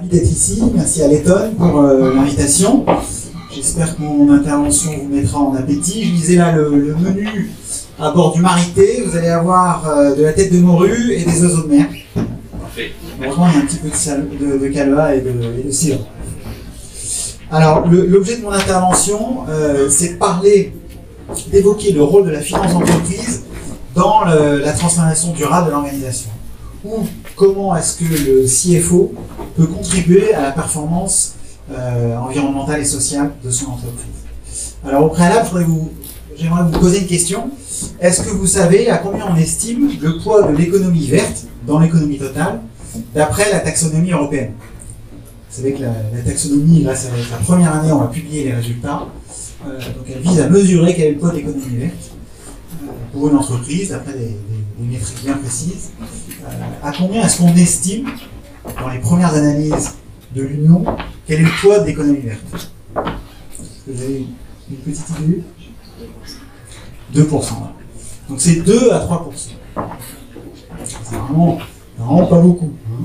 ravi d'être ici. Merci à Letton pour euh, l'invitation. J'espère que mon intervention vous mettra en appétit. Je lisais là le, le menu à bord du Marité. Vous allez avoir euh, de la tête de morue et des oiseaux de mer. Heureusement, il y a un petit peu de, sal- de, de calva et de, et de cidre. Alors, l'objet de mon intervention, euh, c'est de parler, d'évoquer le rôle de la finance d'entreprise dans le- la transformation durable de l'organisation. Ou comment est-ce que le CFO peut contribuer à la performance euh, environnementale et sociale de son entreprise. Alors, au préalable, j'aimerais vous poser une question. Est-ce que vous savez à combien on estime le poids de l'économie verte dans l'économie totale d'après la taxonomie européenne? Vous savez que la, taxonomie, là, c'est la première année, on va publier les résultats. Euh, donc elle vise à mesurer quel est le poids de l'économie verte euh, pour une entreprise, d'après des, des métriques bien précises. Euh, à combien est-ce qu'on estime, dans les premières analyses de l'Union, quel est le poids de l'économie verte? Vous avez une petite idée? 2%. voilà. Donc c'est 2 à 3%. C'est vraiment, pas beaucoup. hein.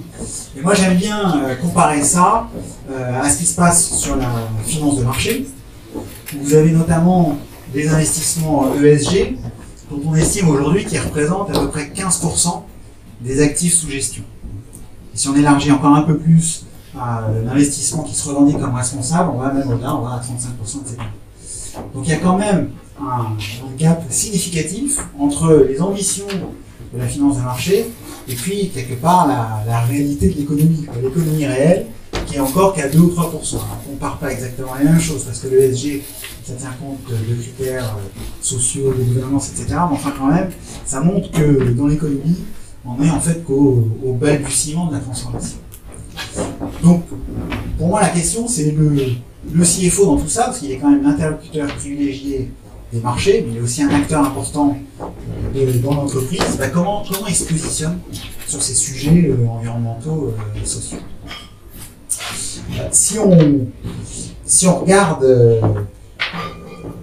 Et moi j'aime bien euh, comparer ça euh, à ce qui se passe sur la finance de marché. Vous avez notamment des investissements ESG dont on estime aujourd'hui qu'ils représentent à peu près 15% des actifs sous gestion. Si on élargit encore un peu plus euh, l'investissement qui se revendique comme responsable, on va même au-delà, on va à 35%, etc. Donc il y a quand même un, gap significatif entre les ambitions de la finance de marché et puis quelque part la, la réalité de l'économie, l'économie réelle est encore qu'à 2 ou 3%. Alors, on ne compare pas exactement les mêmes choses parce que le SG ça tient compte de, critères euh, sociaux, de gouvernance, etc. Mais enfin quand même, ça montre que dans l'économie, on est en fait qu'au au balbutiement de la transformation. Donc, pour moi, la question, c'est le, CFO dans tout ça, parce qu'il est quand même l'interlocuteur privilégié des marchés, mais il est aussi un acteur important dans l'entreprise. Bah, comment, comment il se positionne sur ces sujets euh, environnementaux euh, et sociaux? Si, on, si on regarde, euh,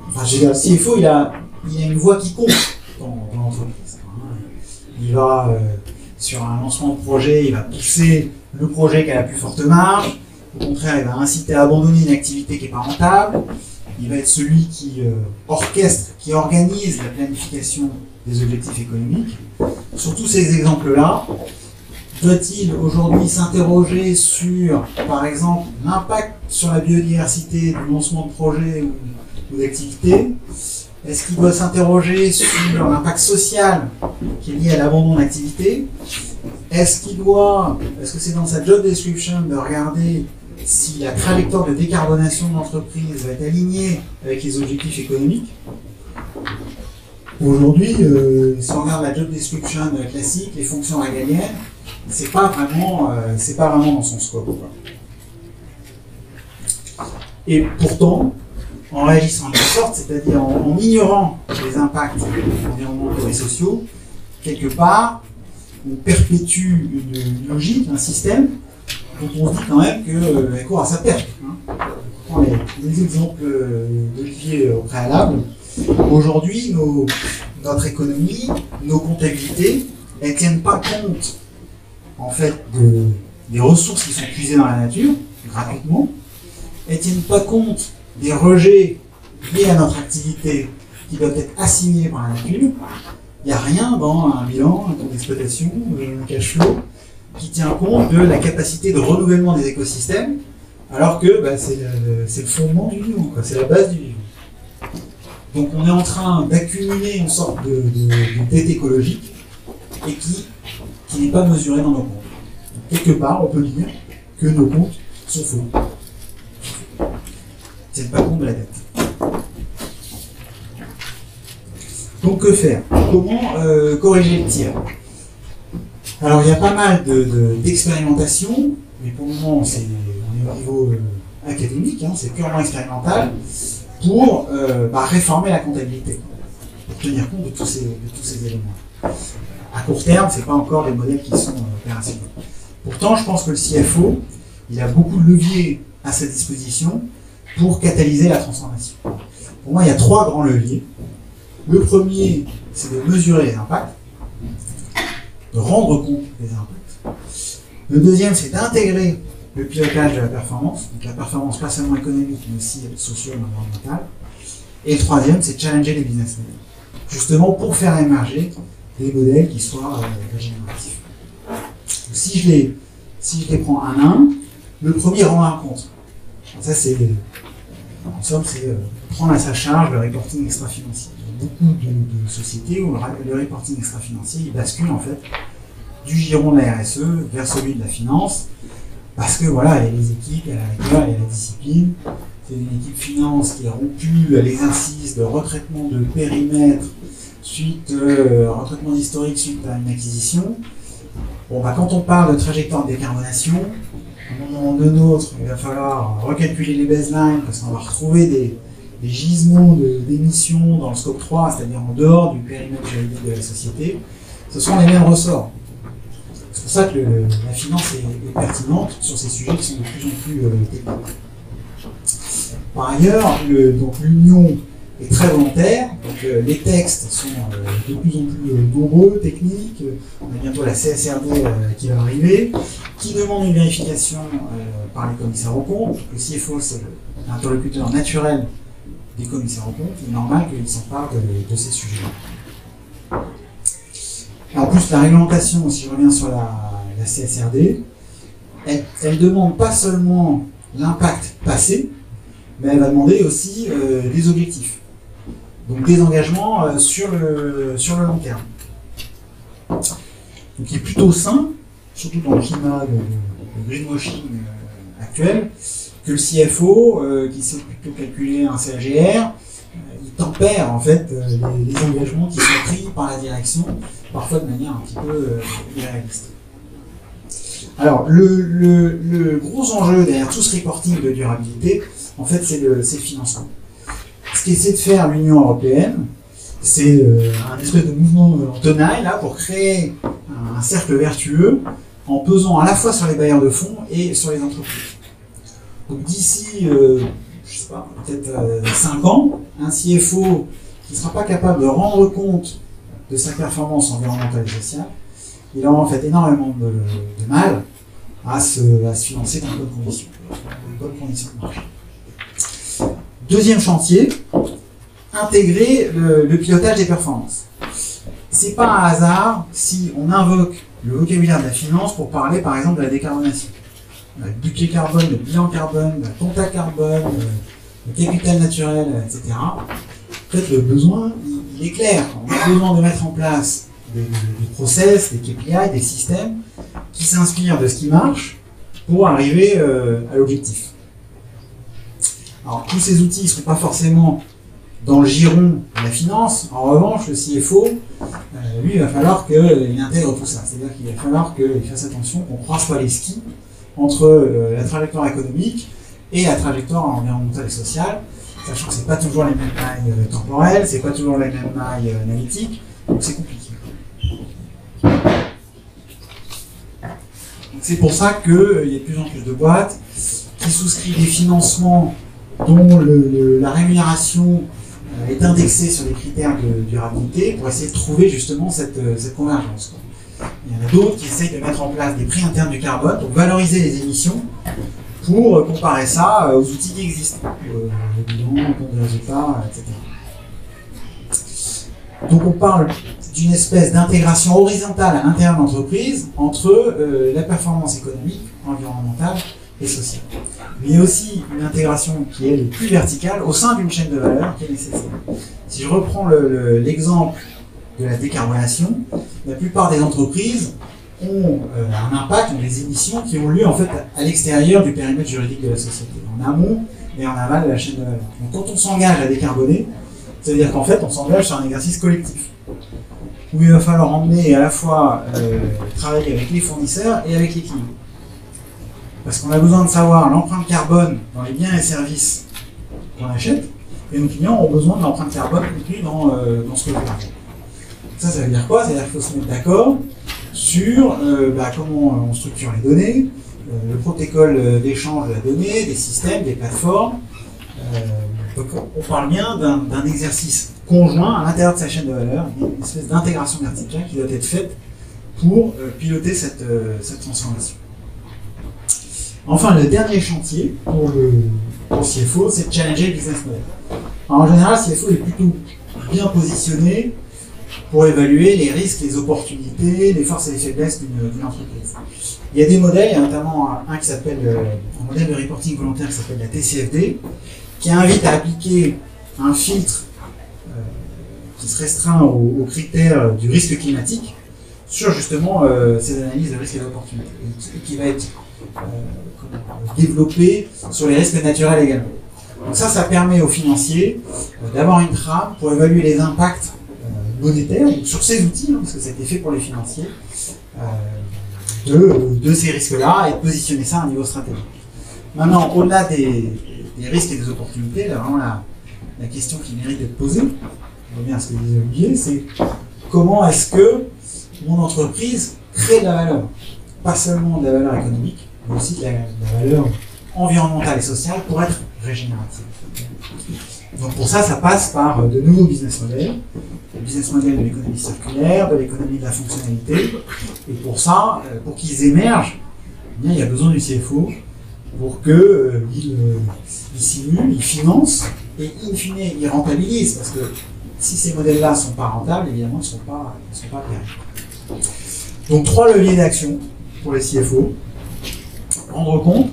enfin, je veux dire, il a, il a une voix qui compte dans, l'entreprise. Il va, euh, sur un lancement de projet, il va pousser le projet qui a la plus forte marge. Au contraire, il va inciter à abandonner une activité qui n'est pas rentable. Il va être celui qui euh, orchestre, qui organise la planification des objectifs économiques. Sur tous ces exemples-là, doit-il aujourd'hui s'interroger sur, par exemple, l'impact sur la biodiversité du lancement de projet ou, ou d'activité Est-ce qu'il doit s'interroger sur l'impact social qui est lié à l'abandon d'activité? Est-ce qu'il doit, est-ce que c'est dans sa job description de regarder si la trajectoire de décarbonation de l'entreprise va être alignée avec les objectifs économiques? Aujourd'hui, euh, si on regarde la job description classique, les fonctions régaliennes, c'est pas vraiment, euh, c'est pas vraiment dans son scope. Et pourtant, en réagissant de sorte, c'est-à-dire en, ignorant les impacts environnementaux et sociaux, quelque part, on perpétue une, logique, un système dont on se dit quand même qu'elle court à sa perte. hein. Les, les exemples euh, d'Olivier au préalable. Aujourd'hui, notre économie, nos comptabilités, elles ne tiennent pas compte en fait de- des ressources qui sont puisées dans la nature gratuitement. Ne tiennent pas compte des rejets liés à notre activité qui doivent être assignés par la nature? Il n'y a rien dans un bilan, un compte d'exploitation, un cash flow qui tient compte de la capacité de renouvellement des écosystèmes, alors que bah, c'est le, fondement du vivant, c'est la base du vivant. Donc on est en train d'accumuler une sorte de dette écologique et qui, qui n'est pas mesurée dans nos comptes. Quelque part, on peut dire que nos comptes sont faux. Tiennent pas compte de la dette. Donc que faire? Comment euh, corriger le tir? Alors il y a pas mal de- de- d'expérimentations, mais pour le moment c'est au niveau euh, académique, hein, c'est purement expérimental, pour euh, bah, réformer la comptabilité, pour tenir compte de tous ces, de tous ces éléments. À court terme, c'est pas encore des modèles qui sont euh, opérationnels. Pourtant, je pense que le CFO, il a beaucoup de leviers à sa disposition pour catalyser la transformation. Pour moi, il y a trois grands leviers. Le premier, c'est de mesurer les impacts, de rendre compte des impacts. Le deuxième, c'est d'intégrer le pilotage de la performance, donc la performance pas seulement économique mais aussi socio-environnementale. Et le troisième, c'est challenger les business models, justement pour faire émerger des modèles qui soient euh, régénératifs. Si je, les, si je les prends un à un, le premier rend un compte. Ça, c'est, en somme, c'est euh, prendre à sa charge le reporting extra-financier. Beaucoup de, sociétés où le, reporting extra-financier, bascule en fait du giron de la RSE vers celui de la finance, parce que voilà, il y a les équipes, il y a la rigueur, il y a la discipline. C'est une équipe finance qui a rompu l'exercice de retraitement de périmètre suite, euh, retraitement d'historique suite à une acquisition. Bon, bah, quand on parle de trajectoire de décarbonation, à un moment donné autre, il va falloir recalculer les baselines parce qu'on va retrouver des, gisements d'émissions dans le scope 3, c'est-à-dire en dehors du périmètre juridique de la société. Ce sont les mêmes ressorts. C'est pour ça que la finance est, pertinente sur ces sujets qui sont de plus en plus euh. Par ailleurs, l'union très volontaire, donc euh, les textes sont euh, de plus en plus nombreux, techniques. On a bientôt la CSRD qui va arriver, qui demande une vérification par les commissaires aux comptes. Le CFO, c'est l'interlocuteur naturel des commissaires aux comptes. Il est normal qu'ils s'emparent de, de ces sujets-là. En plus, la réglementation, si je reviens sur la, CSRD, elle, demande pas seulement l'impact passé, mais elle va demander aussi euh, des objectifs. Donc des engagements euh, sur, le, sur le long terme. Donc il est plutôt sain, surtout dans le climat de, greenwashing euh, actuel, que le CFO, qui sait plutôt calculer un CAGR, il tempère en fait les, engagements qui sont pris par la direction parfois de manière un petit peu euh, irréaliste. Alors, le, gros enjeu derrière tout ce reporting de durabilité, en fait, c'est le, financement. Ce qu'essaie de faire l'Union européenne, c'est euh, un espèce de mouvement en tenaille là, pour créer un, cercle vertueux en pesant à la fois sur les bailleurs de fonds et sur les entreprises. Donc d'ici, euh, je sais pas, peut-être 5 ans, un CFO qui ne sera pas capable de rendre compte de sa performance environnementale et sociale, il aura en fait énormément de, mal à se, financer dans de bonnes conditions, de bonnes conditions de marché. Deuxième chantier, intégrer le, pilotage des performances. C'est pas un hasard si on invoque le vocabulaire de la finance pour parler par exemple de la décarbonation. Le budget carbone, le bilan carbone, le contact carbone, le capital naturel, etc. En fait, le besoin, il est clair. On a besoin de mettre en place des, process, des KPI, des systèmes qui s'inspirent de ce qui marche pour arriver euh, à l'objectif. Alors, tous ces outils ne seront pas forcément dans le giron de la finance. En revanche, le CFO, euh, lui, il va falloir qu'il intègre tout ça. C'est-à-dire qu'il va falloir qu'il fasse attention qu'on ne croise pas les skis entre euh, la trajectoire économique et la trajectoire environnementale et sociale sachant que c'est pas toujours les mêmes mailles euh, temporelles, c'est pas toujours les mêmes mailles analytiques, donc c'est compliqué. C'est pour ça qu'il y a de plus en plus de boîtes qui souscrivent des financements dont la rémunération est indexée sur les critères de durabilité pour essayer de trouver justement cette, convergence. Il y en a d'autres qui essayent de mettre en place des prix internes du carbone pour valoriser les émissions pour comparer ça euh, aux outils qui existent, euh, le bilan, compte de résultats, etc. Donc on parle d'une espèce d'intégration horizontale à l'intérieur de l'entreprise entre euh, la performance économique, environnementale et sociale. Mais aussi une intégration qui est plus verticale au sein d'une chaîne de valeur qui est nécessaire. Si je reprends l'exemple de la décarbonation, la plupart des entreprises ont euh, un impact, ont des émissions qui ont lieu en fait à l'extérieur du périmètre juridique de la société, en amont et en aval de la chaîne de valeur. Donc quand on s'engage à décarboner, c'est-à-dire qu'en fait on s'engage sur un exercice collectif, où il va falloir emmener à la fois euh, travailler avec les fournisseurs et avec les clients. Parce qu'on a besoin de savoir l'empreinte carbone dans les biens et services qu'on achète, et nos clients ont besoin de l'empreinte carbone contenue dans, euh, dans ce que l'on Ça, ça veut dire quoi? C'est-à-dire qu'il faut se mettre d'accord sur euh, bah, comment on structure les données, euh, le protocole d'échange de la donnée, des systèmes, des plateformes. Donc on parle bien d'un exercice conjoint à l'intérieur de sa chaîne de valeur, une espèce d'intégration verticale qui doit être faite pour piloter cette, cette transformation. Enfin, le dernier chantier pour le, pour CFO, c'est de challenger le business model. En général, CFO est plutôt bien positionné pour évaluer les risques, les opportunités, les forces et les faiblesses d'une entreprise. Il y a des modèles, notamment un, qui s'appelle euh, un modèle de reporting volontaire qui s'appelle la TCFD, qui invite à appliquer un filtre euh, qui se restreint aux, critères du risque climatique sur justement euh, ces analyses de risques et d'opportunités, et qui va être euh, comment, développé sur les risques naturels également. Donc ça, ça permet aux financiers euh, d'avoir une trame pour évaluer les impacts euh, monétaires sur ces outils, hein, parce que ça a été fait pour les financiers, euh, de, ces risques-là et de positionner ça à un niveau stratégique. Maintenant, au-delà des, risques et des opportunités, là, vraiment la, la question qui mérite d'être posée, je reviens à ce que disait Olivier, c'est comment est-ce que mon entreprise crée de la valeur Pas seulement de la valeur économique, mais aussi de la, valeur environnementale et sociale pour être régénérative. Donc pour ça, ça passe par euh, de nouveaux business models, le business model de l'économie circulaire, de l'économie de la fonctionnalité. Et pour ça, euh, pour qu'ils émergent, eh bien, il y a besoin du CFO pour qu'il euh, il, euh, simule, il finance et in fine, il rentabilise. Parce que si ces modèles-là ne sont pas rentables, évidemment, ils ne sont pas, ils sont pas pérennes. Donc trois leviers d'action pour les CFO. Rendre compte,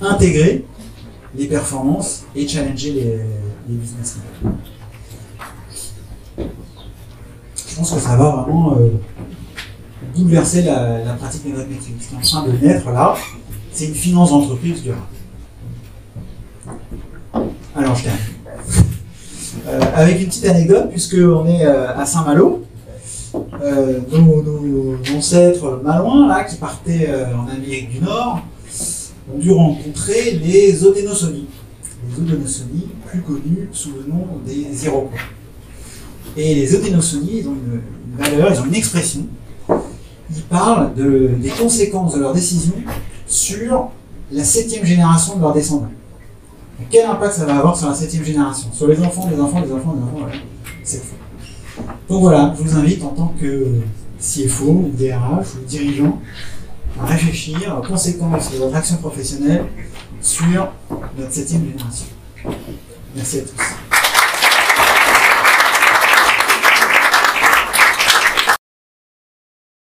intégrer les performances et challenger les, business. Je pense que ça va vraiment euh, bouleverser la, pratique des métiers. Ce qui est en train de naître là, c'est une finance d'entreprise durable. Alors je termine. Euh, avec une petite anecdote, puisqu'on est euh, à Saint-Malo, euh, nos, ancêtres malouins, là, qui partaient euh, en Amérique du Nord, ont dû rencontrer les Odénosaunee. Les Odénosaunee, plus connus sous le nom des Iroquois. Et les Odénosaunee, ils ont une, valeur, ils ont une expression. Ils parlent de- des conséquences de leurs décisions sur la septième génération de leurs descendants. Quel impact ça va avoir sur la septième génération? Sur les enfants, les enfants, les enfants, les enfants, voilà. Fois. Donc voilà, je vous invite en tant que CFO DRH ou dirigeant à réfléchir aux conséquences de votre action professionnelle sur notre septième génération. Merci à tous.